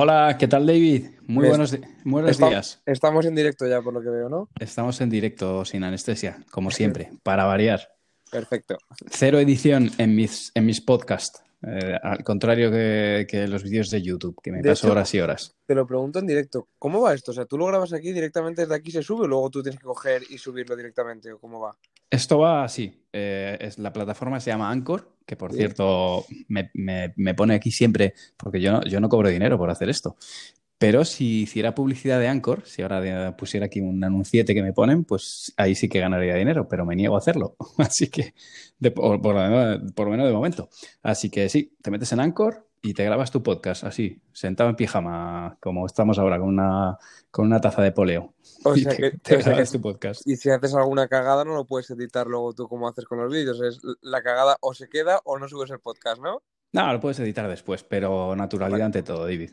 Hola, ¿qué tal David? Muy buenos, buenos días. Estamos en directo ya, por lo que veo, ¿no? Estamos en directo, sin anestesia, como siempre, para variar. Perfecto. Cero edición en mis, en mis podcasts. Eh, al contrario que, los vídeos de YouTube, que me paso horas y horas. Te lo pregunto en directo. ¿Cómo va esto? O sea, tú lo grabas aquí directamente desde aquí se sube, o luego tú tienes que coger y subirlo directamente, ¿o cómo va? Esto va así. Eh, es, la plataforma se llama Anchor, que por cierto me, me, pone aquí siempre, porque yo no, yo no cobro dinero por hacer esto. Pero si hiciera publicidad de Anchor, si ahora pusiera aquí un anunciete que me ponen, pues ahí sí que ganaría dinero, pero me niego a hacerlo. Así que, por, por, lo menos de momento. Así que sí, te metes en Anchor y te grabas tu podcast así, sentado en pijama, como estamos ahora, con una, con una taza de poleo. O sea que te, grabas tu podcast. Y si haces alguna cagada, no lo puedes editar luego tú como haces con los vídeos. Es la cagada o se queda o no subes el podcast, ¿no? No, lo puedes editar después, pero naturalidad ante todo, David.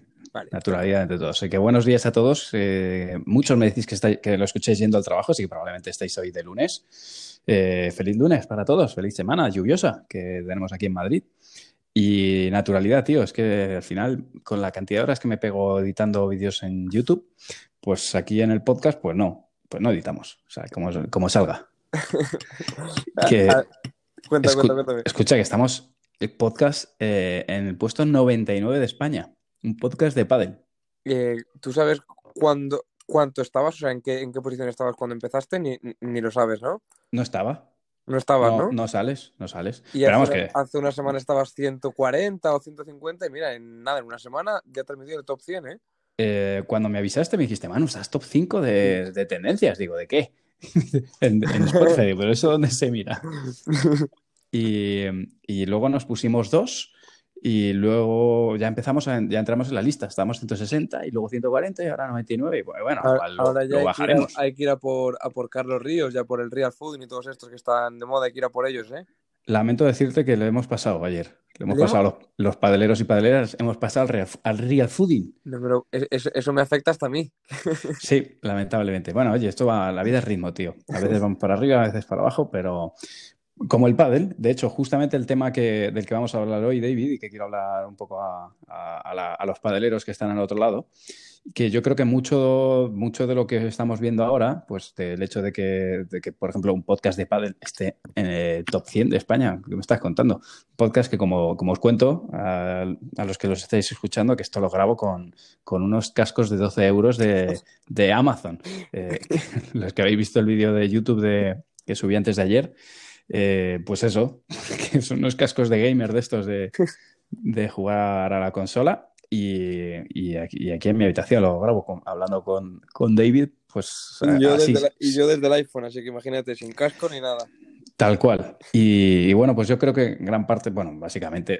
Naturalidad ante todo. Así que buenos días a todos. Eh, muchos me decís que, que, lo escuchéis yendo al trabajo, así que probablemente estáis hoy de lunes. Eh, feliz lunes para todos, feliz semana lluviosa que tenemos aquí en Madrid. Y naturalidad, tío, es que al final, con la cantidad de horas que me pego editando vídeos en YouTube, pues aquí en el podcast, pues no, pues no editamos. O sea, como, como salga. que, Escucha que estamos el podcast eh, en el puesto 99 de España. Un podcast de pádel. Eh, ¿Tú sabes cuándo, cuánto estabas? O sea, ¿en qué, en qué posición estabas cuando empezaste? Ni, ni lo sabes, ¿no? No estaba. No estabas, ¿no? No, sales, no sales. Y Pero hace, que... hace una semana estabas 140 o 150 y mira, en nada, en una semana ya te has metido en el top 100, ¿eh? ¿eh? cuando me avisaste me dijiste, Manu, estás top 5 de, de tendencias. Digo, ¿de qué? en, en Spotify, pero eso dónde se mira. Y, luego nos pusimos dos y luego ya empezamos, ya entramos en la lista. Estábamos 160 y luego 140 y ahora 99. Y bueno, ahora, ya bajaremos. hay que ir a por, a por Carlos Ríos, ya por el Real Food y todos estos que están de moda, hay que ir a por ellos, ¿eh? Lamento decirte que lo hemos pasado ayer. Lo hemos pasado los, padeleros y padeleras, hemos pasado al real, al real fooding. No, pero eso, me afecta hasta a mí. Sí, lamentablemente. Bueno, oye, esto va, la vida es ritmo, tío. A veces vamos para arriba, a veces para abajo, pero como el pádel, de hecho, justamente el tema que, del que vamos a hablar hoy, David, y que quiero hablar un poco a, los padeleros que están al otro lado, que yo creo que mucho, mucho de lo que estamos viendo ahora, pues del hecho de que, por ejemplo, un podcast de pádel esté en el top 100 de España, que me estás contando. Podcast que, como, como os cuento, a, los que los estáis escuchando, que esto lo grabo con, con unos cascos de 12 euros de, de Amazon. Eh, los que habéis visto el vídeo de YouTube de, que subí antes de ayer, eh, pues eso, que son unos cascos de gamer de estos de, jugar a la consola. Y, aquí, en mi habitación lo grabo hablando con, con, David, pues. Y desde y yo desde el iPhone, así que imagínate, sin casco ni nada. Tal cual. Y, bueno, pues yo creo que gran parte, bueno, básicamente,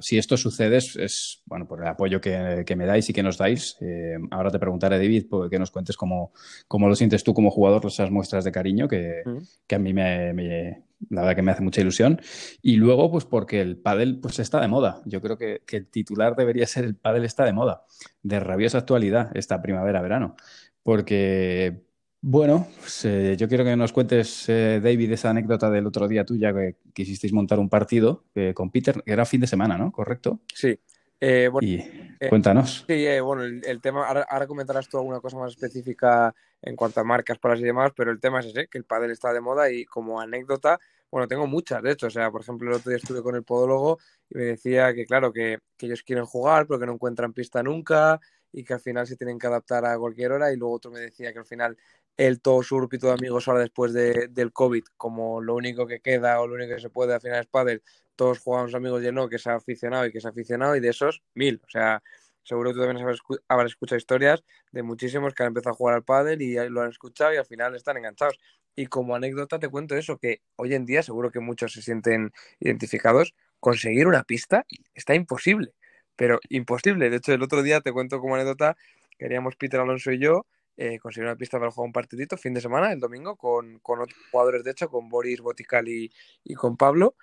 si esto sucede es, bueno, por el apoyo que, me dais y que nos dais. Eh, ahora te preguntaré, David, que nos cuentes cómo, cómo, lo sientes tú como jugador, esas muestras de cariño que, que a mí me, la verdad que me hace mucha ilusión. Y luego, pues porque el pádel pues está de moda. Yo creo que, que el titular debería ser el pádel está de moda, de rabiosa actualidad esta primavera-verano. Porque bueno, pues, eh, yo quiero que nos cuentes, eh, David, esa anécdota del otro día tuya que quisisteis montar un partido eh, con Peter, que era fin de semana, ¿no? ¿Correcto? Sí. Bueno, y cuéntanos. Sí, bueno, el, tema, ahora, comentarás tú alguna cosa más específica en cuanto a marcas, para y demás, pero el tema es ese, que el pádel está de moda y como anécdota, bueno, tengo muchas, de hecho, o sea, por ejemplo, el otro día estuve con el podólogo y me decía que, claro, que, que ellos quieren jugar, pero que no encuentran pista nunca y que al final se tienen que adaptar a cualquier hora y luego otro me decía que al final el todo su grupito de amigos ahora después de, del COVID, como lo único que queda o lo único que se puede al final es pádel, todos jugamos amigos y no, que se ha aficionado y que se ha aficionado y de esos mil, o sea, seguro que tú también habrás, escuchado historias de muchísimos que han empezado a jugar al pádel y lo han escuchado y al final están enganchados. Y como anécdota te cuento eso, que hoy en día seguro que muchos se sienten identificados, conseguir una pista está imposible, pero imposible. De hecho, el otro día te cuento como anécdota, queríamos Peter Alonso y yo eh, conseguir una pista para jugar un partidito fin de semana, el domingo, con, con otros jugadores, de hecho, con Boris Botical y, y con Pablo.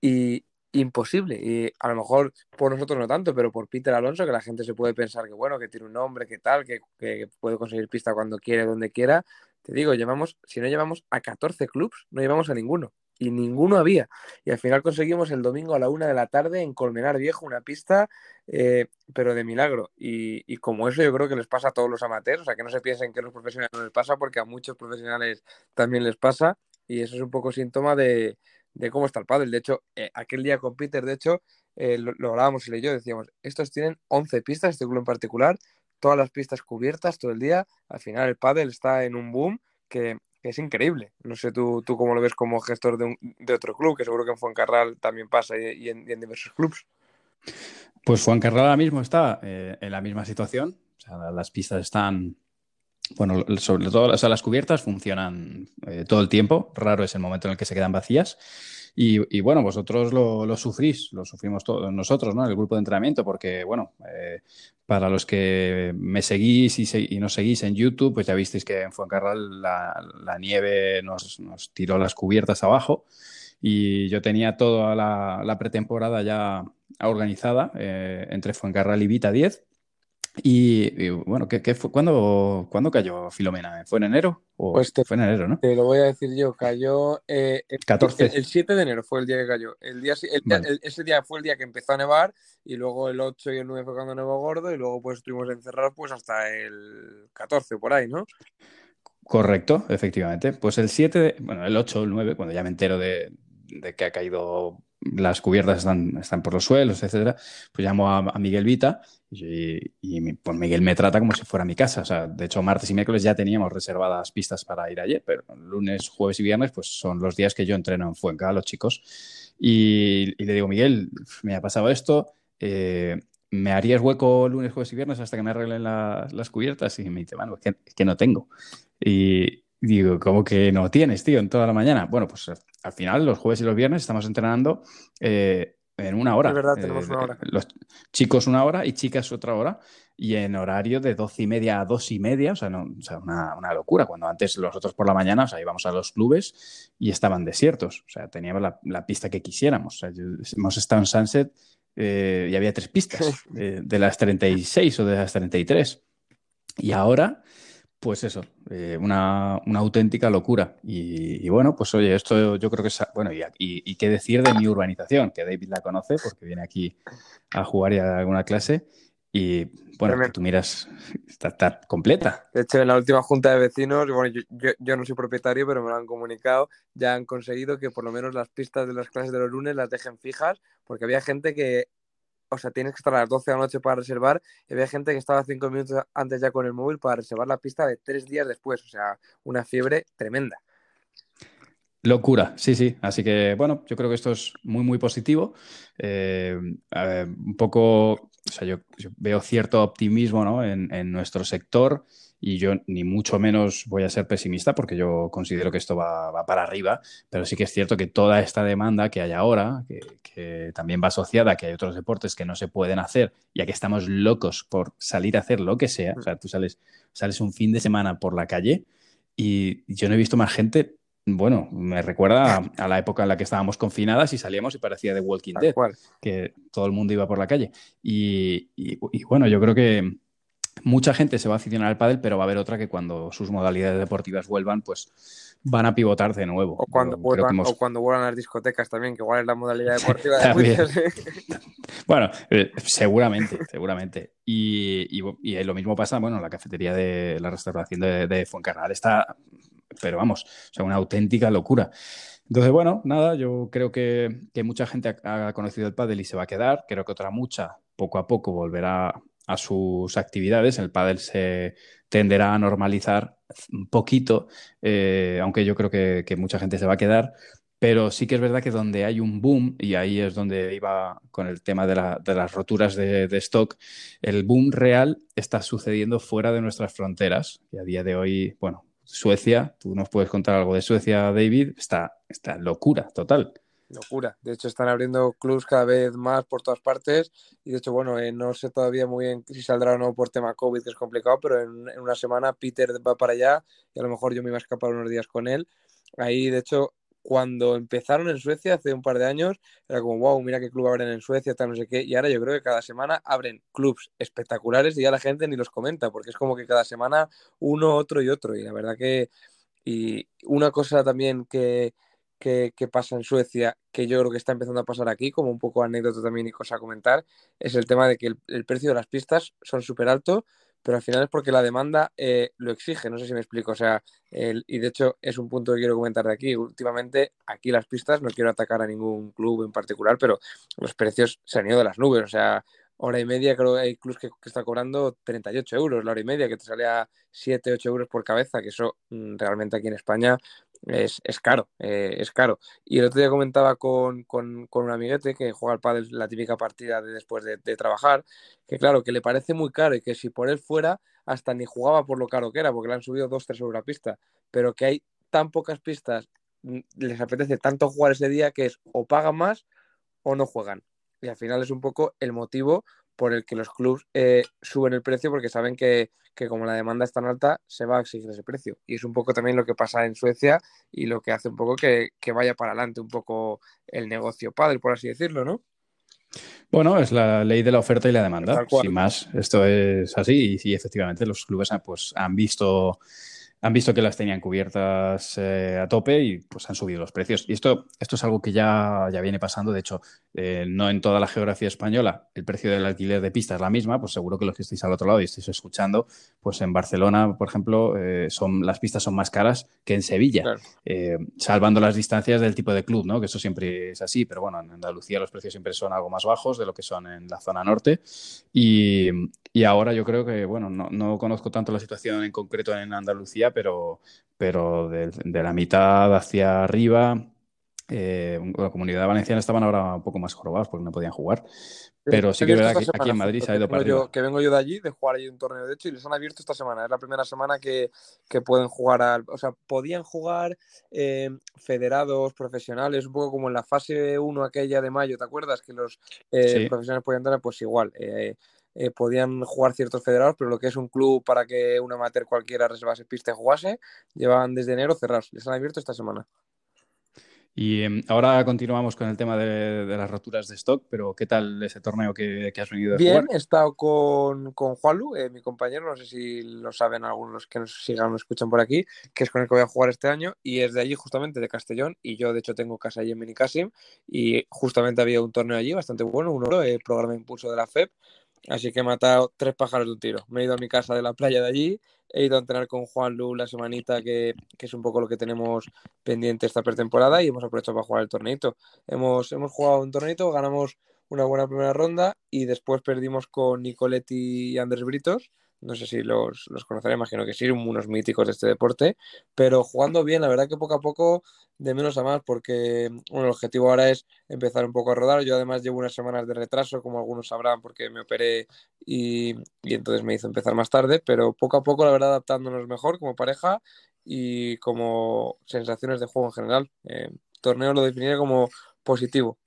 Y imposible. Y a lo mejor por nosotros no tanto, pero por Peter Alonso, que la gente se puede pensar que bueno, que tiene un nombre, que tal, que, que puede conseguir pista cuando quiere, donde quiera. Te digo, llevamos, si no llevamos a 14 clubs, no llevamos a ninguno. Y ninguno había. Y al final conseguimos el domingo a la una de la tarde en Colmenar Viejo una pista, eh, pero de milagro. Y, como eso yo creo que les pasa a todos los amateurs, o sea, que no se piensen que a los profesionales no les pasa, porque a muchos profesionales también les pasa. Y eso es un poco síntoma de, cómo está el pádel. De hecho, eh, aquel día con Peter, de hecho, eh, lo, lo, hablábamos y yo, decíamos, estos tienen 11 pistas, este club en particular, todas las pistas cubiertas todo el día. Al final el pádel está en un boom que es increíble. No sé tú, tú cómo lo ves como gestor de, un, de otro club, que seguro que en Fuencarral también pasa y, en, diversos clubes. Pues Fuencarral ahora mismo está eh, en la misma situación. O sea, las pistas están, bueno, sobre todo las cubiertas funcionan eh, todo el tiempo. Raro es el momento en el que se quedan vacías. Y, bueno, vosotros lo, sufrís, lo sufrimos todos nosotros, ¿no? El grupo de entrenamiento, porque bueno, eh, para los que me seguís y, y, nos seguís en YouTube, pues ya visteis que en Fuencarral la, nieve nos, nos, tiró las cubiertas abajo y yo tenía toda la, pretemporada ya organizada eh, entre Fuencarral y Vita 10 y, bueno, ¿qué, fue? ¿Cuándo, cayó Filomena? ¿Fue en enero? O pues fue en enero, ¿no? Te lo voy a decir yo, cayó eh, el, 14. El, 7 de enero fue el día que cayó. El día, ese día fue el día que empezó a nevar y luego el 8 y el 9 fue cuando nevó gordo y luego pues estuvimos encerrados pues hasta el 14 por ahí, ¿no? Correcto, efectivamente. Pues el 7, bueno, el 8 o el 9, cuando ya me entero de, de que ha caído las cubiertas están, están por los suelos, etcétera, pues llamo a, Miguel Vita y, pues Miguel me trata como si fuera mi casa. O sea, de hecho, martes y miércoles ya teníamos reservadas pistas para ir ayer, pero lunes, jueves y viernes, pues son los días que yo entreno en Fuenca chicos. Y, le digo, Miguel, me ha pasado esto, eh, ¿me harías hueco lunes, jueves y viernes hasta que me arreglen las cubiertas? Y me dice, bueno, es que, que no tengo. Y, digo, ¿cómo que no tienes, tío, en toda la mañana? Bueno, pues al final, los jueves y los viernes estamos entrenando eh, en una hora. Es verdad, tenemos una hora. Los chicos una hora y chicas otra hora. Y en horario de doce y media a dos y media, o sea, no, o sea una, una, locura. Cuando antes nosotros por la mañana, o sea, íbamos a los clubes y estaban desiertos. O sea, teníamos la, la pista que quisiéramos. O sea, hemos estado en Sunset eh, y había tres pistas, de, de las 36 o de las 33. Y ahora pues eso, eh, una, auténtica locura. Y, bueno, pues oye, esto yo creo que es. Bueno, y, y, qué decir de mi urbanización, que David la conoce porque viene aquí a jugar y a alguna clase. Y bueno, que tú miras, está, completa. De hecho, en la última junta de vecinos, bueno, yo, yo, no soy propietario, pero me lo han comunicado, ya han conseguido que por lo menos las pistas de las clases de los lunes las dejen fijas, porque había gente que o sea, tienes que estar a las 12 de la noche para reservar. Y había gente que estaba cinco minutos antes ya con el móvil para reservar la pista de tres días después. O sea, una fiebre tremenda. Locura, sí, sí. Así que, bueno, yo creo que esto es muy, muy positivo. Eh, un poco, o sea, yo, veo cierto optimismo ¿no? en, nuestro sector y yo ni mucho menos voy a ser pesimista porque yo considero que esto va, para arriba, pero sí que es cierto que toda esta demanda que hay ahora, que, también va asociada a que hay otros deportes que no se pueden hacer y a que estamos locos por salir a hacer lo que sea, o sea, tú sales, sales un fin de semana por la calle y yo no he visto más gente bueno, me recuerda a, la época en la que estábamos confinadas y salíamos y parecía de Walking Dead, que todo el mundo iba por la calle. y, bueno, yo creo que, mucha gente se va a aficionar al pádel, pero va a haber otra que cuando sus modalidades deportivas vuelvan, pues van a pivotar de nuevo. O cuando, vuelvan, o cuando vuelvan las discotecas también, que igual es la modalidad deportiva de muchos. ¿eh? bueno, eh, seguramente, seguramente. Y, lo mismo pasa, bueno, en la cafetería de la restauración de, de Fuencarral está, pero vamos, o sea, una auténtica locura. Entonces, bueno, nada, yo creo que, que mucha gente ha, conocido el pádel y se va a quedar. Creo que otra mucha, poco a poco, volverá a sus actividades. El pádel se tenderá a normalizar un poquito, eh, aunque yo creo que, mucha gente se va a quedar. Pero sí que es verdad que donde hay un boom, y ahí es donde iba con el tema de, las roturas de, stock, el boom real está sucediendo fuera de nuestras fronteras. Y a día de hoy, bueno, Suecia, tú nos puedes contar algo de Suecia, David, está, está locura total locura. De hecho, están abriendo clubs cada vez más por todas partes. Y de hecho, bueno, eh, no sé todavía muy bien si saldrá o no por tema COVID, que es complicado, pero en, una semana Peter va para allá y a lo mejor yo me iba a escapar unos días con él. Ahí, de hecho, cuando empezaron en Suecia hace un par de años, era como, wow, mira qué club abren en Suecia, tal, no sé qué. Y ahora yo creo que cada semana abren clubs espectaculares y ya la gente ni los comenta, porque es como que cada semana uno, otro y otro. Y la verdad que. Y una cosa también que que, pasa en Suecia, que yo creo que está empezando a pasar aquí, como un poco anécdota también y cosa a comentar, es el tema de que el, precio de las pistas son súper alto, pero al final es porque la demanda eh, lo exige, no sé si me explico, o sea, y de hecho es un punto que quiero comentar de aquí, últimamente aquí las pistas, no quiero atacar a ningún club en particular, pero los precios se han ido de las nubes, o sea, hora y media, creo que hay clubs que, que está cobrando 38 euros la hora y media, que te sale a 7, 8 euros por cabeza, que eso mm, realmente aquí en España es, es caro, eh, es caro. Y el otro día comentaba con, con, con, un amiguete que juega al pádel la típica partida de después de, trabajar, que claro, que le parece muy caro y que si por él fuera, hasta ni jugaba por lo caro que era, porque le han subido 2-3 euros la pista, pero que hay tan pocas pistas, mm, les apetece tanto jugar ese día que es o pagan más o no juegan. Y al final es un poco el motivo por el que los clubes eh, suben el precio porque saben que, como la demanda es tan alta, se va a exigir ese precio. Y es un poco también lo que pasa en Suecia y lo que hace un poco que, vaya para adelante un poco el negocio padre, por así decirlo, ¿no? Bueno, es la ley de la oferta y la demanda. Sin más, esto es así y, efectivamente los clubes pues, han visto han visto que las tenían cubiertas eh, a tope y pues han subido los precios. Y esto, esto es algo que ya, ya viene pasando. De hecho, eh, no en toda la geografía española el precio del alquiler de pista es la misma, pues seguro que los que estáis al otro lado y estáis escuchando, pues en Barcelona, por ejemplo, eh, son, las pistas son más caras que en Sevilla, salvando las distancias del tipo de club, ¿no? Que eso siempre es así, pero bueno, en Andalucía los precios siempre son algo más bajos de lo que son en la zona norte. Y, y ahora yo creo que, bueno, no, no conozco tanto la situación en concreto en Andalucía, pero, pero de, la mitad hacia arriba, eh, la comunidad valenciana estaban ahora un poco más jorobados porque no podían jugar. Pero sí que es verdad que aquí en Madrid se ha ido para yo, Que vengo yo de allí, de jugar allí un torneo de hecho, y les han abierto esta semana. Es la primera semana que, que pueden jugar al. O sea, podían jugar eh, federados, profesionales, un poco como en la fase 1 aquella de mayo, ¿te acuerdas? Que los eh, profesionales podían entrar, pues igual. Eh, podían jugar ciertos federados, pero lo que es un club para que un amateur cualquiera reservase pista y jugase, llevan desde enero cerrados. Les han abierto esta semana. Y em, ahora continuamos con el tema de, las roturas de stock, pero ¿qué tal ese torneo que, has venido a Bien, he estado con, con Juanlu, eh, mi compañero, no sé si lo saben algunos que nos sigan o nos escuchan por aquí, que es con el que voy a jugar este año, y es de allí justamente, de Castellón, y yo de hecho tengo casa allí en Minicasim, y justamente había un torneo allí bastante bueno, un oro, el programa impulso de la FEP, Así que he matado tres pájaros de un tiro. Me he ido a mi casa de la playa de allí, he ido a entrenar con Juan Lu la semanita, que, es un poco lo que tenemos pendiente esta pretemporada, y hemos aprovechado para jugar el torneito. Hemos, hemos jugado un torneito, ganamos una buena primera ronda y después perdimos con Nicoletti y Andrés Britos no sé si los, los conoceré, imagino que sí, unos míticos de este deporte, pero jugando bien, la verdad que poco a poco, de menos a más, porque bueno, el objetivo ahora es empezar un poco a rodar. Yo además llevo unas semanas de retraso, como algunos sabrán, porque me operé y, y entonces me hizo empezar más tarde, pero poco a poco, la verdad, adaptándonos mejor como pareja y como sensaciones de juego en general. Eh, torneo lo definiría como positivo.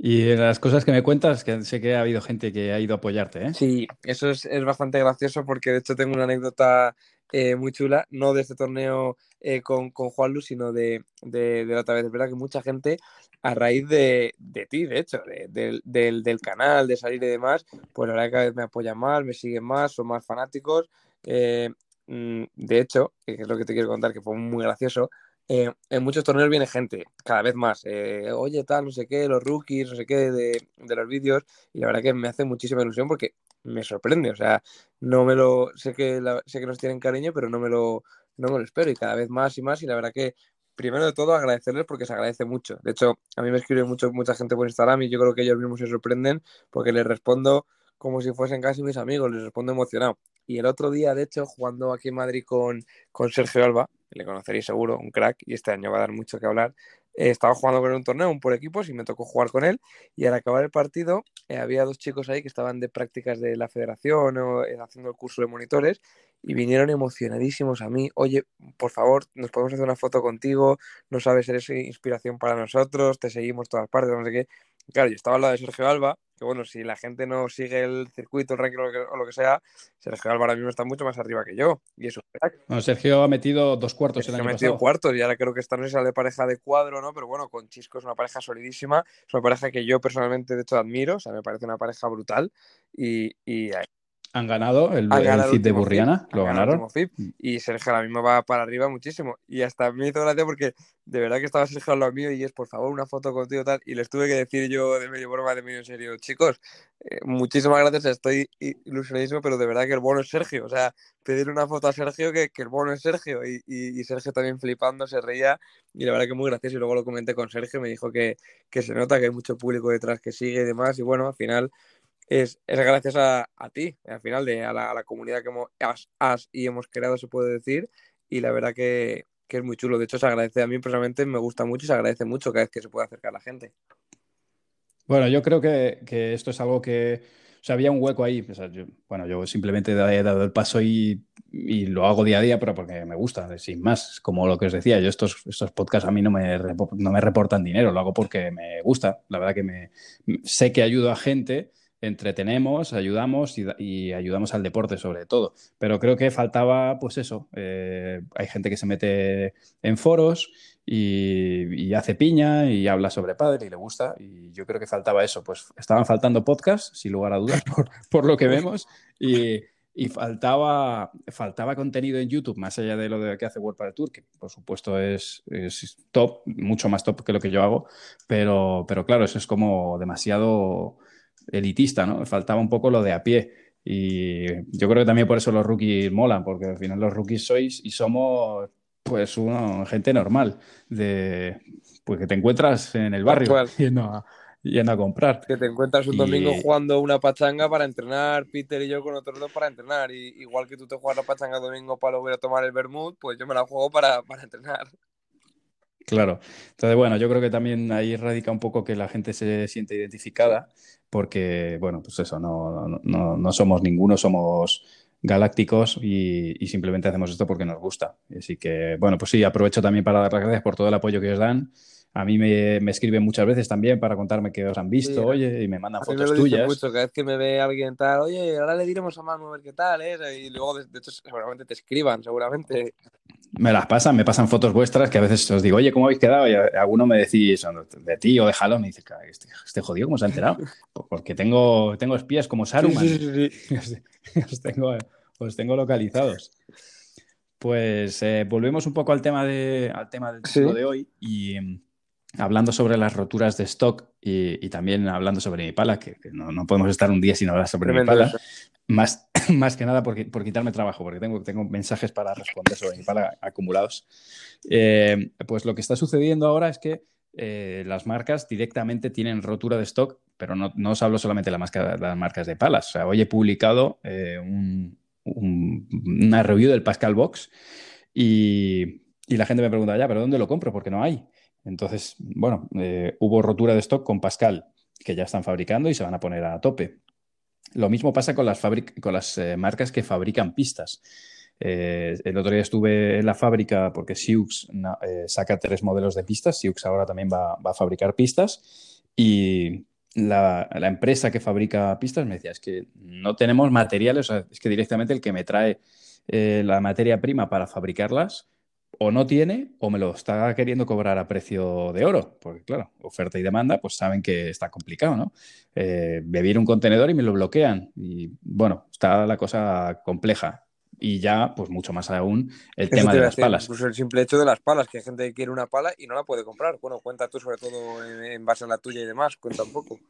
Y las cosas que me cuentas, que sé que ha habido gente que ha ido a apoyarte, ¿eh? Sí, eso es, bastante gracioso porque de hecho tengo una anécdota eh, muy chula, no de este torneo eh, con, con Juan Lu, sino de, de, la otra vez. Es verdad que mucha gente, a raíz de, de ti, de hecho, del, del, canal, de salir y demás, pues que cada vez me apoyan más, me siguen más, son más fanáticos. Eh, mm, de hecho, que es lo que te quiero contar, que fue muy gracioso, eh, en muchos torneos viene gente, cada vez más. Eh, Oye, tal, no sé qué, los rookies, no sé qué, de, los vídeos. Y la verdad que me hace muchísima ilusión porque me sorprende. O sea, no me lo. Sé que, sé que nos tienen cariño, pero no me, lo, no me lo espero. Y cada vez más y más. Y la verdad que, primero de todo, agradecerles porque se agradece mucho. De hecho, a mí me escribe mucho, mucha gente por Instagram y yo creo que ellos mismos se sorprenden porque les respondo como si fuesen casi mis amigos, les respondo emocionado. Y el otro día, de hecho, jugando aquí en Madrid con, con Sergio Alba, le conoceréis seguro, un crack, y este año va a dar mucho que hablar. Eh, estaba jugando con un torneo, un por equipos, y me tocó jugar con él. Y al acabar el partido, eh, había dos chicos ahí que estaban de prácticas de la federación o eh, haciendo el curso de monitores, y vinieron emocionadísimos a mí. Oye, por favor, nos podemos hacer una foto contigo, no sabes, eres inspiración para nosotros, te seguimos todas partes, no sé qué. Claro, yo estaba al lado de Sergio Alba, que bueno, si la gente no sigue el circuito, el ranking o lo que, sea, Sergio Alba ahora mismo está mucho más arriba que yo. Y eso bueno, Sergio ha metido dos cuartos el año ha metido cuartos y ahora creo que esta no es de pareja de cuadro, ¿no? Pero bueno, con Chisco es una pareja solidísima, es una pareja que yo personalmente de hecho admiro, o sea, me parece una pareja brutal y, y Han ganado el, el de Burriana, lo ganaron. Mm. y Sergio ahora mismo va para arriba muchísimo. Y hasta me hizo gracia porque de verdad que estaba Sergio al lado mío y es, por favor, una foto contigo tal. Y les tuve que decir yo de medio broma, de medio serio, chicos, eh, muchísimas gracias, estoy ilusionadísimo, pero de verdad que el bono es Sergio. O sea, pedir una foto a Sergio que, que el bono es Sergio. Y, y, Sergio también flipando, se reía. Y la verdad que muy gracioso. Y luego lo comenté con Sergio, me dijo que, que se nota que hay mucho público detrás que sigue y demás. Y bueno, al final es, gracias a, ti, al final, de, a, la, comunidad que hemos, has, y hemos creado, se puede decir, y la verdad que, es muy chulo. De hecho, se agradece a mí personalmente, me gusta mucho y se agradece mucho cada vez que se puede acercar a la gente. Bueno, yo creo que, esto es algo que, o sea, había un hueco ahí. bueno, yo simplemente he dado el paso y, lo hago día a día, pero porque me gusta, sin más. Como lo que os decía, yo estos, estos podcasts a mí no me, no me reportan dinero, lo hago porque me gusta. La verdad que me, sé que ayudo a gente entretenemos, ayudamos y, ayudamos al deporte sobre todo. Pero creo que faltaba, pues eso, eh, hay gente que se mete en foros y, hace piña y habla sobre padre y le gusta y yo creo que faltaba eso, pues estaban faltando podcasts, sin lugar a dudas, por, lo que vemos y, faltaba, faltaba contenido en YouTube, más allá de lo de que hace World para Tour, que por supuesto es, es, top, mucho más top que lo que yo hago, pero, pero claro, eso es como demasiado elitista, ¿no? Faltaba un poco lo de a pie. Y yo creo que también por eso los rookies molan, porque al final los rookies sois y somos pues una gente normal, de pues que te encuentras en el barrio yendo a, yendo a, comprar. Que te encuentras un domingo jugando una pachanga para entrenar, Peter y yo con otros dos para entrenar. Y igual que tú te juegas la pachanga domingo para luego ir a tomar el vermut, pues yo me la juego para, para entrenar. Claro. Entonces, bueno, yo creo que también ahí radica un poco que la gente se siente identificada, porque, bueno, pues eso, no, no, no somos ninguno, somos galácticos y, simplemente hacemos esto porque nos gusta. Así que, bueno, pues sí, aprovecho también para dar las gracias por todo el apoyo que os dan. A mí me, me escriben muchas veces también para contarme que os han visto, oye, y me mandan fotos tuyas. Mucho. Cada vez que me ve alguien tal, oye, ahora le diremos a Manu a ver qué tal es, y luego, de, hecho, seguramente te escriban, seguramente. Me las pasan, me pasan fotos vuestras que a veces os digo, oye, ¿cómo habéis quedado? Y alguno me decís de ti o de Halo, me dice, este, este, jodido, ¿cómo se ha enterado? Porque tengo, tengo espías como Saruman. Sí, os, tengo, os tengo localizados. Pues eh, volvemos un poco al tema, de, al tema del título de hoy y hablando sobre las roturas de stock y, también hablando sobre mi pala, que, no, podemos estar un día sin hablar sobre mi pala, más, más que nada por, por, quitarme trabajo, porque tengo, tengo mensajes para responder sobre mi pala acumulados. Eh, pues lo que está sucediendo ahora es que eh, las marcas directamente tienen rotura de stock, pero no, no os hablo solamente de, las marcas de palas. O sea, hoy he publicado eh, una review del Pascal Box y, y la gente me pregunta, ya, pero ¿dónde lo compro? Porque no hay. Entonces, bueno, eh, hubo rotura de stock con Pascal, que ya están fabricando y se van a poner a tope. Lo mismo pasa con las, eh, marcas que fabrican pistas. Eh, el otro día estuve en la fábrica porque Siux saca tres modelos de pistas. Siux ahora también va, a fabricar pistas. Y la, empresa que fabrica pistas me decía, es que no tenemos materiales, es que directamente el que me trae la materia prima para fabricarlas o no tiene o me lo está queriendo cobrar a precio de oro, porque claro, oferta y demanda, pues saben que está complicado, ¿no? Eh, un contenedor y me lo bloquean y bueno, está la cosa compleja. Y ya, pues mucho más aún, el tema de las palas. Incluso el simple hecho de las palas, que hay gente que quiere una pala y no la puede comprar. Bueno, cuenta tú sobre todo en base a la tuya y demás, cuenta un poco.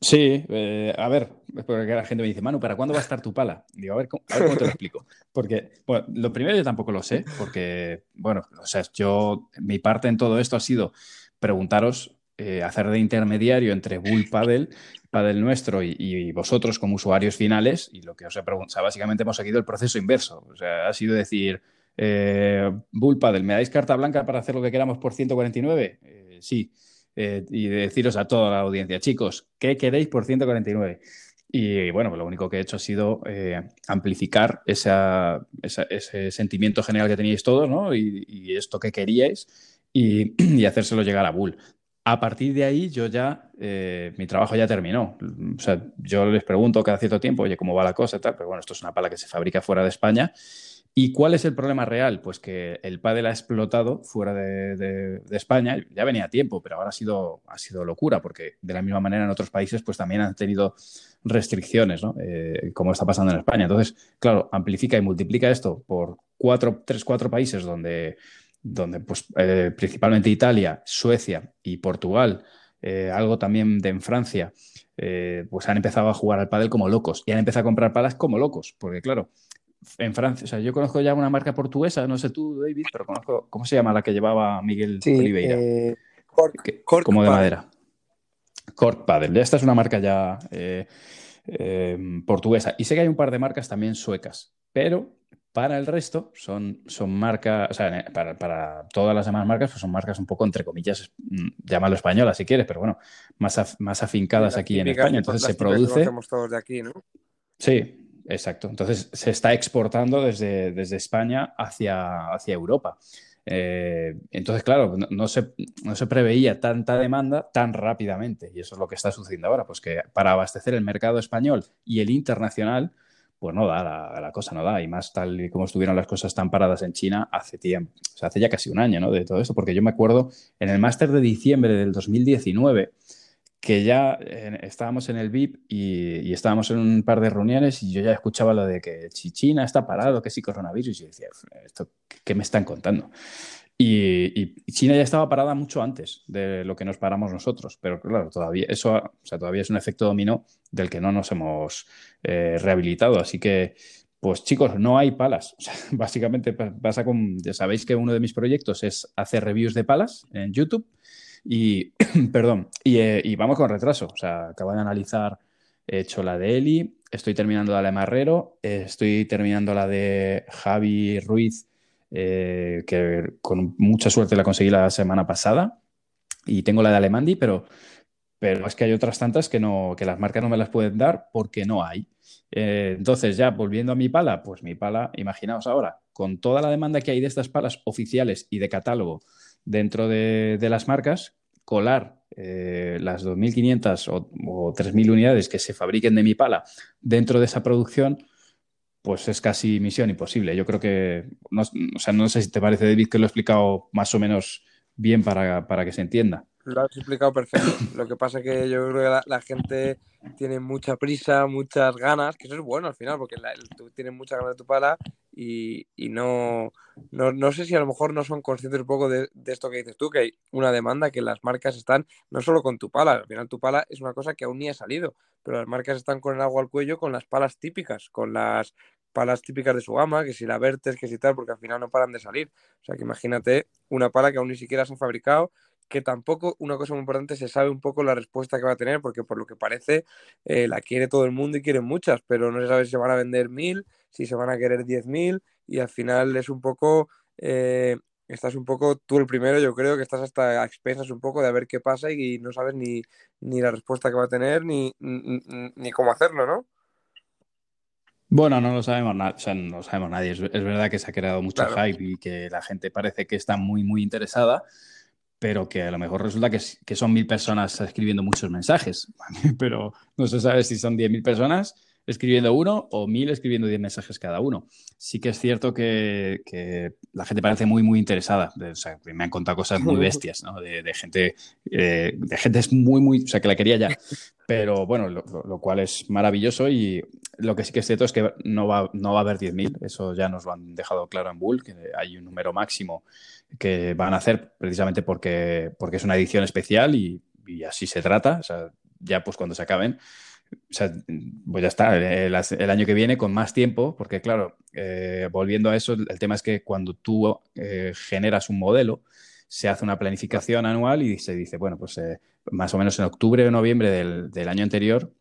Sí, eh, a ver, porque la gente me dice, Manu, ¿para cuándo va a estar tu pala? Digo, a ver, cómo, te lo explico. Porque, bueno, lo primero yo tampoco lo sé, porque, bueno, o sea, yo, mi parte en todo esto ha sido preguntaros, eh, hacer de intermediario entre Bull Paddle, Paddle nuestro y, vosotros como usuarios finales, y lo que os he preguntado, básicamente hemos seguido el proceso inverso, o sea, ha sido decir, eh, Bull Paddle, ¿me dais carta blanca para hacer lo que queramos por 149? Eh, sí. Eh, y deciros a toda la audiencia, chicos, ¿qué queréis por 149? Y bueno, pues lo único que he hecho ha sido eh, amplificar ese sentimiento general que teníais todos, ¿no? Y, esto que queríais y, hacérselo llegar a Bull. A partir de ahí, yo ya, eh, mi trabajo ya terminó. O sea, yo les pregunto cada cierto tiempo, oye, ¿cómo va la cosa? Tal, pero bueno, esto es una pala que se fabrica fuera de España ¿Y cuál es el problema real? Pues que el pádel ha explotado fuera de, España, ya venía a tiempo, pero ahora ha sido, ha sido locura, porque de la misma manera en otros países pues también han tenido restricciones, ¿no? Eh, como está pasando en España. Entonces, claro, amplifica y multiplica esto por cuatro, tres, cuatro países donde, donde pues, eh, principalmente Italia, Suecia y Portugal, eh, algo también de en Francia, pues han empezado a jugar al pádel como locos y han empezado a comprar palas como locos, porque claro, en Francia, o sea, yo conozco ya una marca portuguesa, no sé tú, David, pero conozco, ¿cómo se llama la que llevaba Miguel Oliveira? Eh, como de madera. Cork Paddle. Esta es una marca ya eh, eh, portuguesa. Y sé que hay un par de marcas también suecas, pero para el resto son, son marcas, o sea, para, todas las demás marcas, pues son marcas un poco, entre comillas, mm, llámalo española si quieres, pero bueno, más, más afincadas aquí en España. Entonces se produce. todos de aquí, ¿no? Sí, Exacto. Entonces se está exportando desde, desde España hacia, hacia Europa. Eh, entonces, claro, no, se, no, se, preveía tanta demanda tan rápidamente y eso es lo que está sucediendo ahora, pues que para abastecer el mercado español y el internacional, pues no da, la, la cosa no da, y más tal y como estuvieron las cosas tan paradas en China hace tiempo, o sea, hace ya casi un año, ¿no? De todo esto, porque yo me acuerdo en el máster de diciembre del 2019, que ya estábamos en el VIP y, estábamos en un par de reuniones y yo ya escuchaba lo de que China está parado, que sí coronavirus, y decía, ¿esto qué me están contando? Y, China ya estaba parada mucho antes de lo que nos paramos nosotros, pero claro, todavía eso, o sea, todavía es un efecto dominó del que no nos hemos eh, rehabilitado, así que pues chicos, no hay palas. básicamente pasa con, ya sabéis que uno de mis proyectos es hacer reviews de palas en YouTube y, perdón, eh, y, vamos con retraso. O sea, acabo de analizar, he hecho la de Eli, estoy terminando la de Marrero, estoy terminando la de Javi Ruiz, eh, que con mucha suerte la conseguí la semana pasada, y tengo la de Alemandi, pero, pero es que hay otras tantas que, no, que las marcas no me las pueden dar porque no hay. Eh, entonces, ya volviendo a mi pala, pues mi pala, imaginaos ahora, con toda la demanda que hay de estas palas oficiales y de catálogo dentro de, las marcas, colar eh, las 2.500 o, o 3.000 unidades que se fabriquen de mi pala dentro de esa producción, pues es casi misión imposible. Yo creo que, no, o sea, no sé si te parece, David, que lo he explicado más o menos bien para, para que se entienda. Lo has explicado perfecto. Lo que pasa es que yo creo que la, gente tiene mucha prisa, muchas ganas, que eso es bueno al final, porque tú tienes muchas ganas de tu pala y, no, no, sé si a lo mejor no son conscientes un poco de, esto que dices tú, que hay una demanda que las marcas están no solo con tu pala, al final tu pala es una cosa que aún ni ha salido, pero las marcas están con el agua al cuello con las palas típicas, con las palas típicas de su gama, que si la vertes, que si tal, porque al final no paran de salir. O sea que imagínate una pala que aún ni siquiera se ha fabricado que tampoco, una cosa muy importante, se sabe un poco la respuesta que va a tener, porque por lo que parece eh, la quiere todo el mundo y quieren muchas, pero no se sabe si se van a vender mil, si se van a querer diez mil, y al final es un poco, eh, estás un poco tú el primero, yo creo que estás hasta a expensas un poco de a ver qué pasa y, no sabes ni, ni, la respuesta que va a tener, ni, ni, cómo hacerlo, ¿no? Bueno, no lo sabemos, o sea, no lo sabemos nadie. Es, verdad que se ha creado mucho hype y que la gente parece que está muy, muy interesada pero que a lo mejor resulta que, que son mil personas escribiendo muchos mensajes, pero no se sabe si son diez mil personas escribiendo uno o mil escribiendo diez mensajes cada uno. Sí que es cierto que, que la gente parece muy, muy interesada. o sea, me han contado cosas muy bestias, ¿no? De, de gente, eh, de gente muy, muy, o sea, que la quería ya. Pero bueno, lo, lo, cual es maravilloso y lo que sí que es cierto es que no va, no va a haber 10.000. Eso ya nos lo han dejado claro en Bull, que hay un número máximo que van a hacer precisamente porque, porque es una edición especial y, y así se trata. O sea, ya pues cuando se acaben, o sea, pues ya está, el, año que viene con más tiempo, porque claro, eh, volviendo a eso, el tema es que cuando tú eh, generas un modelo, se hace una planificación anual y se dice, bueno, pues eh, más o menos en octubre o noviembre del, del, año anterior,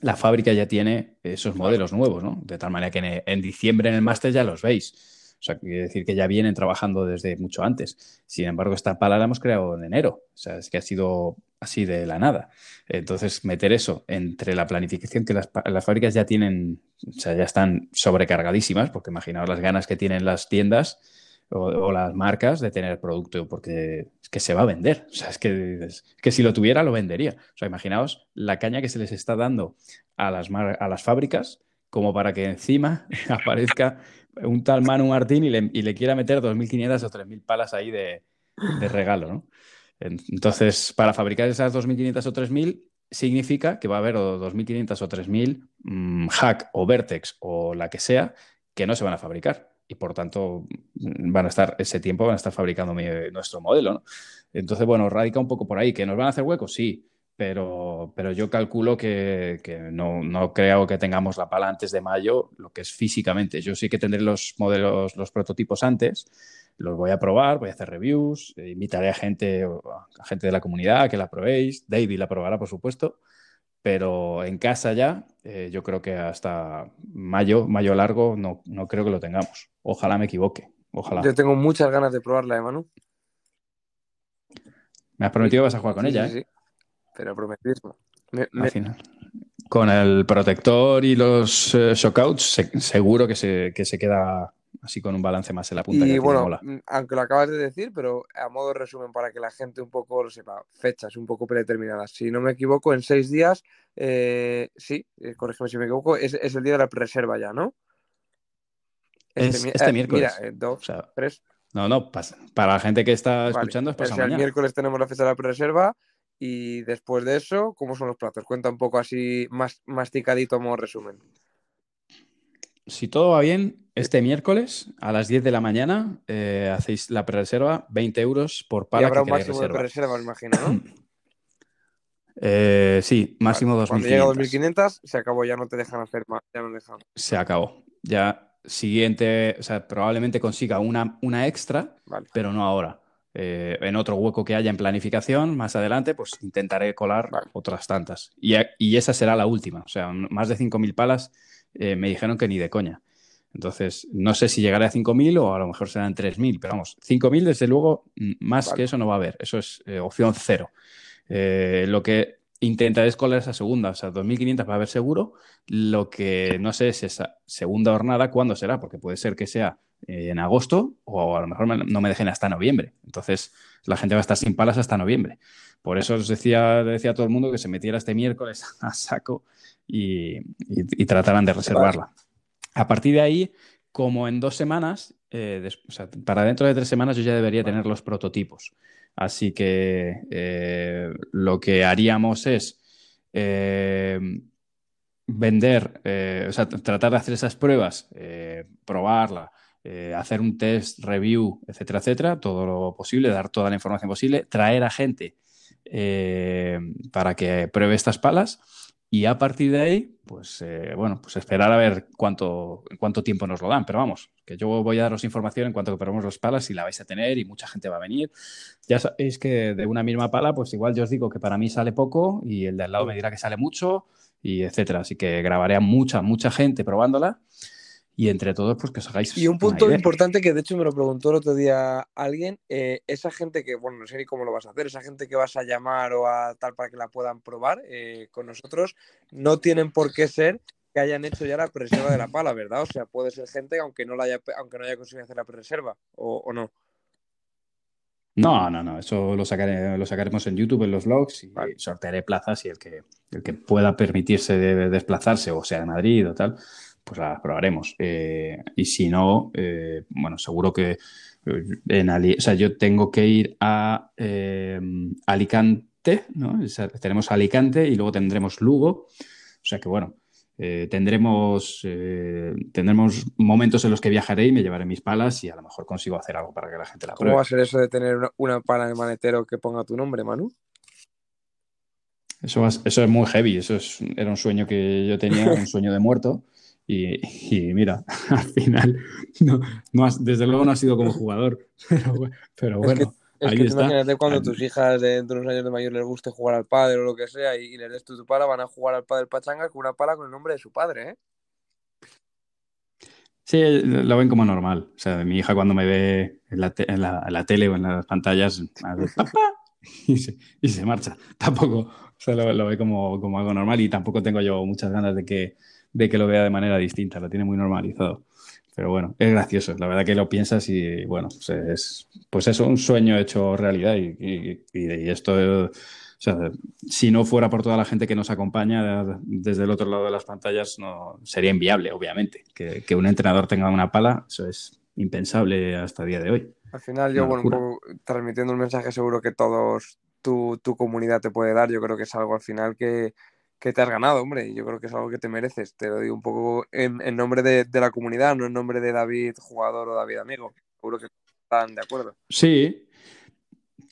la fábrica ya tiene esos modelos nuevos, ¿no? De tal manera que en, en diciembre en el máster ya los veis. O sea, quiere decir que ya vienen trabajando desde mucho antes. Sin embargo, esta pala la hemos creado en enero. O sea, es que ha sido así de la nada. Entonces, meter eso entre la planificación que las, fábricas ya tienen, o sea, ya están sobrecargadísimas, porque imaginaos las ganas que tienen las tiendas o, las marcas de tener producto, porque es que se va a vender. O sea, es que, que si lo tuviera, lo vendería. O sea, imaginaos la caña que se les está dando a las, a las fábricas como para que encima aparezca un tal Manu Martín y le, quiera meter 2.500 o 3.000 palas ahí de, regalo, ¿no? Entonces, para fabricar esas 2.500 o 3.000 significa que va a haber 2.500 o 3.000 mm, hack o vertex o la que sea que no se van a fabricar y por tanto mm, van a estar ese tiempo van a estar fabricando nuestro modelo. Entonces, bueno, radica un poco por ahí. ¿Que nos van a hacer huecos? Sí, pero, pero yo calculo que, no, no, creo que tengamos la pala antes de mayo, lo que es físicamente. Yo sí que tendré los modelos, los prototipos antes, los voy a probar, voy a hacer reviews, eh, invitaré a gente, a gente de la comunidad que la probéis, David la probará, por supuesto, pero en casa ya, eh, yo creo que hasta mayo, mayo largo, no, no creo que lo tengamos. Ojalá me equivoque. Ojalá. Yo tengo muchas ganas de probarla, ¿eh, Manu? Me has prometido que vas a jugar con ella, ¿eh? pero prometismo. Con el protector y los eh, shockouts, seguro que se, que se queda así con un balance más en la punta. Y bueno, mm, aunque lo acabas de decir, pero a modo de resumen para que la gente un poco lo sepa, fechas un poco predeterminadas. Si no me equivoco, en seis días, eh, sí, eh, corrígeme si me equivoco, es, el día de la reserva ya, ¿no? Este, este miércoles. Mira, dos, tres. No, no, para la gente que está escuchando es pasado El miércoles tenemos la fecha de la reserva y después de eso, ¿cómo son los platos? Cuenta un poco así, más masticadito como resumen. Si todo va bien, este miércoles a las 10 de la mañana eh, hacéis la pre-reserva, 20 euros por pala. Y habrá un máximo de pre-reserva, me imagino, ¿no? Eh, sí, máximo 2.500. Cuando llega 2.500, se acabó, ya no te dejan hacer más, ya no dejan. Se acabó. Ya siguiente, o sea, probablemente consiga una, una extra, pero no ahora. Eh, en otro hueco que haya en planificación, más adelante, pues intentaré colar otras tantas. Y, y, esa será la última. O sea, más de 5.000 palas eh, me dijeron que ni de coña. Entonces, no sé si llegaré a 5.000 o a lo mejor serán 3.000, pero vamos, 5.000 desde luego, más que eso no va a haber. Eso es eh, opción cero. lo que intentaré es colar esa segunda, o sea, 2.500 va a haber seguro. Lo que no sé es esa segunda jornada, ¿cuándo será? Porque puede ser que sea en agosto o a lo mejor no me dejen hasta noviembre. Entonces la gente va a estar sin palas hasta noviembre. Por eso os decía, decía a todo el mundo que se metiera este miércoles a saco y, y, trataran de reservarla. A partir de ahí, como en dos semanas, eh, para dentro de tres semanas yo ya debería tener los prototipos. Así que eh, lo que haríamos es eh, vender, o sea, tratar de hacer esas pruebas, probarla, eh, hacer un test, review, etcétera, etcétera, todo lo posible, dar toda la información posible, traer a gente eh, para que pruebe estas palas y a partir de ahí, pues eh, bueno, pues esperar a ver cuánto, cuánto tiempo nos lo dan. Pero vamos, que yo voy a daros información en cuanto que probemos las palas y la vais a tener y mucha gente va a venir. Ya sabéis que de una misma pala, pues igual yo os digo que para mí sale poco y el de al lado me dirá que sale mucho y etcétera. Así que grabaré a mucha, mucha gente probándola y entre todos, pues que os hagáis. Y un punto importante que de hecho me lo preguntó el otro día alguien, eh, esa gente que, bueno, no sé ni cómo lo vas a hacer, esa gente que vas a llamar o a tal para que la puedan probar eh, con nosotros, no tienen por qué ser que hayan hecho ya la preserva de la pala, ¿verdad? O sea, puede ser gente aunque no la haya, aunque no haya conseguido hacer la preserva, o, no. No, no, no, eso lo, sacaré, lo sacaremos en YouTube, en los vlogs, y sortearé plazas y el que, el que pueda permitirse de desplazarse, o sea, de Madrid o tal, pues las probaremos. Eh, y si no, eh, bueno, seguro que eh, en o sea, yo tengo que ir a Alicante, ¿no? tenemos Alicante y luego tendremos Lugo. O sea que bueno, tendremos, tendremos momentos en los que viajaré y me llevaré mis palas y a lo mejor consigo hacer algo para que la gente la pruebe. ¿Cómo va a ser eso de tener una, pala en el manetero que ponga tu nombre, Manu? Eso, eso es muy heavy, eso es, era un sueño que yo tenía, un sueño de muerto. Y, mira, al final, no, desde luego no ha sido como jugador, pero, bueno. Es que, imagínate cuando tus hijas dentro de unos años de mayor les guste jugar al padre o lo que sea y, les des tu, tu pala, van a jugar al padre pachanga con una pala con el nombre de su padre, ¿eh? Sí, lo ven como normal. O sea, mi hija cuando me ve en la, tele o en las pantallas, y se, y se marcha. Tampoco, o sea, lo, ve como, como, algo normal y tampoco tengo yo muchas ganas de que, de que lo vea de manera distinta, lo tiene muy normalizado. pero bueno, es gracioso. La verdad que lo piensas y bueno, pues es pues eso, un sueño hecho realidad y, esto, o sea, si no fuera por toda la gente que nos acompaña desde el otro lado de las pantallas, no sería inviable, obviamente. Que, que un entrenador tenga una pala, eso es impensable hasta el día de hoy. Al final, yo, bueno, un poco transmitiendo un mensaje seguro que todos tu, tu, comunidad te puede dar, yo creo que es algo al final que, que te has ganado, hombre, yo creo que es algo que te mereces. Te lo digo un poco en, en nombre de, de, la comunidad, no en nombre de David jugador o David amigo. Seguro que están de acuerdo. Sí.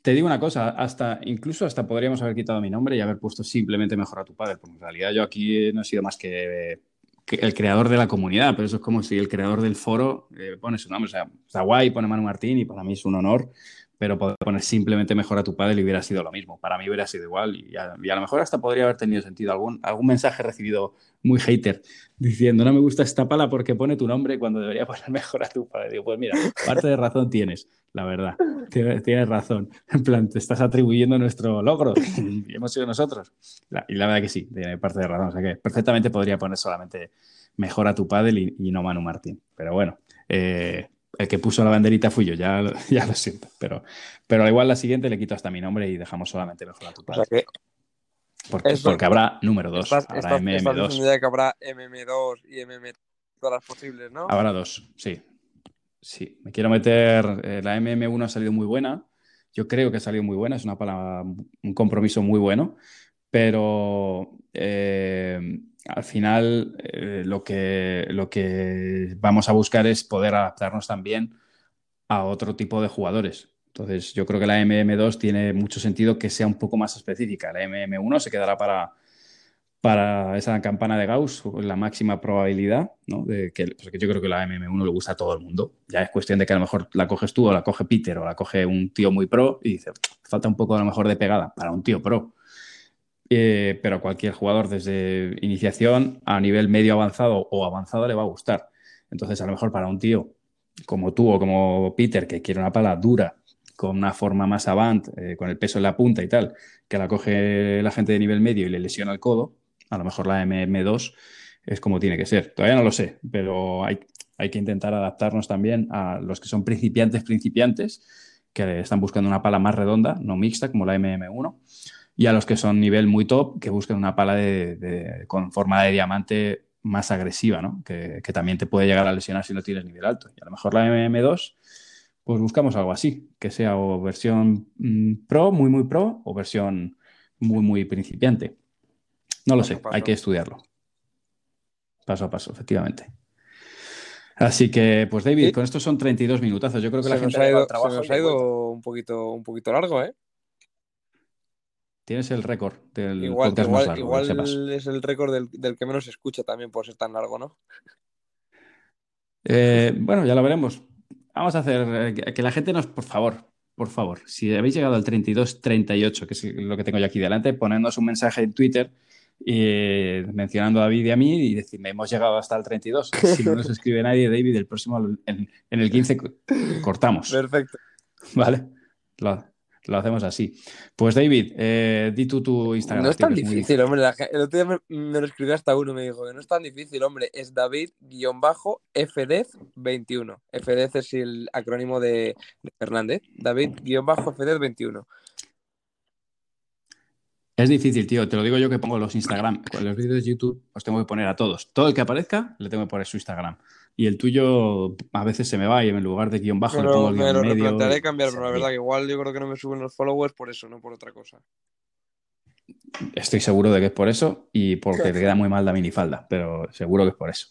Te digo una cosa, hasta incluso hasta podríamos haber quitado mi nombre y haber puesto simplemente mejor a tu padre, porque en realidad yo aquí no he sido más que, que el creador de la comunidad, pero eso es como si el creador del foro eh, pone su nombre, o sea, está guay, pone Manu Martín y para mí es un honor pero poder poner simplemente mejor a tu padre y hubiera sido lo mismo. Para mí hubiera sido igual y a, y a, lo mejor hasta podría haber tenido sentido algún, algún mensaje recibido muy hater diciendo no me gusta esta pala porque pone tu nombre cuando debería poner mejor a tu padre. Digo, pues mira, parte de razón tienes, la verdad. Tienes, razón. En plan, te estás atribuyendo nuestro logro y hemos sido nosotros. Y la verdad que sí, tiene parte de razón. O sea que perfectamente podría poner solamente mejor a tu padre y, y no Manu Martín. Pero bueno, eh, el que puso la banderita fui yo, ya, ya lo siento. Pero, pero al igual la siguiente le quito hasta mi nombre y dejamos solamente mejor a tu padre. O sea que porque, habrá número 2. Estás, habrá estás, MM2. Estás que habrá MM2 y MM todas las posibles, ¿no? Habrá dos, sí. Sí, me quiero meter. Eh, la MM1 ha salido muy buena. Yo creo que ha salido muy buena. Es una palabra, un compromiso muy bueno. Pero eh, al final eh, lo, que, lo que vamos a buscar es poder adaptarnos también a otro tipo de jugadores. Entonces, yo creo que la MM2 tiene mucho sentido que sea un poco más específica. La MM1 se quedará para, para esa campana de Gauss, la máxima probabilidad, ¿no? De yo creo que la MM1 le gusta a todo el mundo. Ya es cuestión de que a lo mejor la coges tú o la coge Peter o la coge un tío muy pro y dice, falta un poco a lo mejor de pegada para un tío pro. Eh, pero a cualquier jugador desde iniciación a nivel medio avanzado o avanzado le va a gustar. Entonces, a lo mejor para un tío como tú o como Peter, que quiere una pala dura, con una forma más avant, eh, con el peso en la punta y tal, que la coge la gente de nivel medio y le lesiona el codo, a lo mejor la MM2 es como tiene que ser. Todavía no lo sé, pero hay, hay que intentar adaptarnos también a los que son principiantes, principiantes, que están buscando una pala más redonda, no mixta, como la MM1 y a los que son nivel muy top, que busquen una pala de, de, con forma de diamante más agresiva, ¿no? Que, que, también te puede llegar a lesionar si no tienes nivel alto. Y a lo mejor la MM2, pues buscamos algo así, que sea o versión mm, pro, muy, muy pro, o versión muy, muy principiante. No lo paso sé, hay que estudiarlo. Paso a paso, efectivamente. Así que, pues David, ¿Sí? con estos son 32 minutazos. Yo creo que se la gente ha ido, trabajo se nos ha ido un poquito, un poquito largo, ¿eh? Tienes el récord del igual, podcast igual, más largo. Igual sepas. es el récord del, del, que menos se escucha también por ser tan largo, ¿no? Eh, bueno, ya lo veremos. Vamos a hacer eh, que la gente nos, por favor, por favor, si habéis llegado al 32, 38, que es lo que tengo yo aquí delante, ponednos un mensaje en Twitter eh, mencionando a David y a mí y decirme, hemos llegado hasta el 32. Si no nos escribe nadie, David, el próximo en, en el 15 cortamos. Perfecto. Vale. Lo, lo hacemos así. Pues David, eh, di tú tu Instagram. No es tan difícil, difícil, hombre. La, el otro día me, me, lo escribió hasta uno, me dijo que no es tan difícil, hombre. Es David-FDEZ21. FDEZ es el acrónimo de, de Fernández. David-FDEZ21. Es difícil, tío. Te lo digo yo que pongo los Instagram. Con los vídeos de YouTube los tengo que poner a todos. Todo el que aparezca le tengo que poner su Instagram. Y el tuyo a veces se me va y en lugar de guion bajo pero le pongo el guion me lo replantearé cambiar, pero la verdad que igual yo creo que no me suben los followers por eso, no por otra cosa. Estoy seguro de que es por eso y porque te queda muy mal la minifalda, pero seguro que es por eso.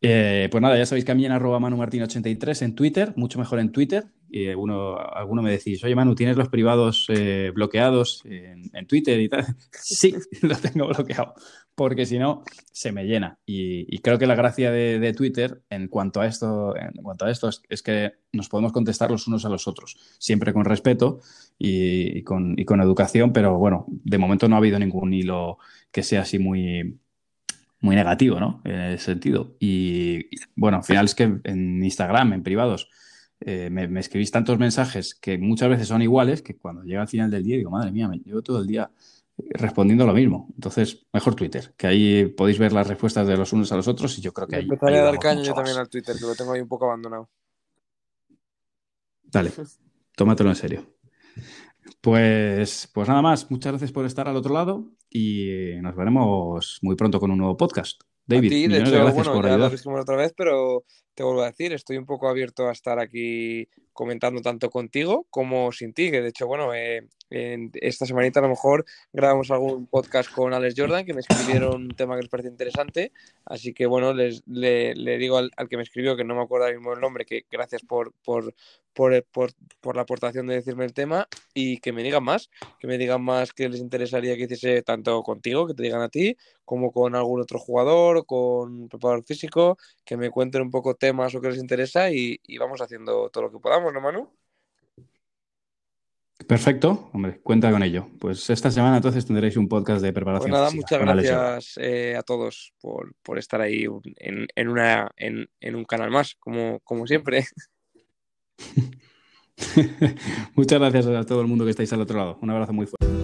Eh, pues nada, ya sabéis que a mí en arroba manumartin83 en Twitter, mucho mejor en Twitter. Y uno, alguno me decís, oye Manu, ¿tienes los privados eh, bloqueados en, Twitter y tal? sí, lo tengo bloqueado, porque si no, se me llena. Y, creo que la gracia de, Twitter en cuanto, a esto, en cuanto a esto es, que nos podemos contestar los unos a los otros, siempre con respeto y, y, con, y con educación, pero bueno, de momento no ha habido ningún hilo que sea así muy, muy negativo, ¿no? En ese sentido. Y, bueno, al final es que en Instagram, en privados, eh, me, me, escribís tantos mensajes que muchas veces son iguales que cuando llega al final del día digo, madre mía, me llevo todo el día respondiendo lo mismo. Entonces, mejor Twitter, que ahí podéis ver las respuestas de los unos a los otros y yo creo que ahí. Empezaré a dar caña yo también al Twitter, que lo tengo ahí un poco abandonado. Dale, tómatelo en serio. Pues, pues nada más, muchas gracias por estar al otro lado y nos veremos muy pronto con un nuevo podcast. David, ti, de hecho, gracias bueno, por ya ayudar. lo otra vez, pero te vuelvo a decir, estoy un poco abierto a estar aquí comentando tanto contigo como sin ti, que de hecho, bueno, eh, esta semanita a lo mejor grabamos algún podcast con Alex Jordan, que me escribieron un tema que les parece interesante, así que bueno, les, le, digo al, que me escribió, que no me acuerdo ahora mismo el nombre, que gracias por, por, por, por, la aportación de decirme el tema y que me digan más, que me digan más que les interesaría que hiciese tanto contigo, que te digan a ti, como con algún otro jugador, con preparador físico, que me cuenten un poco temas o que les interesa y, y vamos haciendo todo lo que podamos, ¿no, Manu? Perfecto, hombre, cuenta con ello. Pues esta semana entonces tendréis un podcast de preparación. Pues nada, muchas gracias eh, a todos por, por, estar ahí en, en una, en, en, un canal más, como, como siempre. muchas gracias a todo el mundo que estáis al otro lado. Un abrazo muy fuerte.